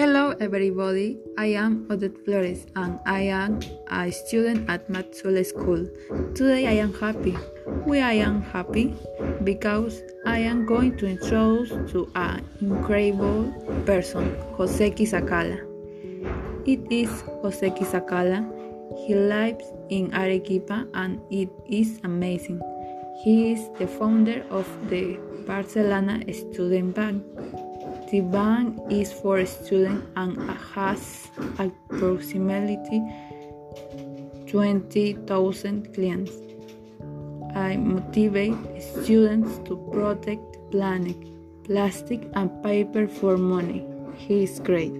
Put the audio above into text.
everybody. I am Odette Flores and I am a student at Maxwell School. Today I am happy. Why I am happy? Because I am going to introduce to an incredible person, José Quisocala. It is José Quisocala. He lives in Arequipa and it is amazing. He is the founder of the Bartselana Student Bank. The bank is for students and has approximately 20,000 clients. I motivate students to protect planet, plastic and paper for money. He is great.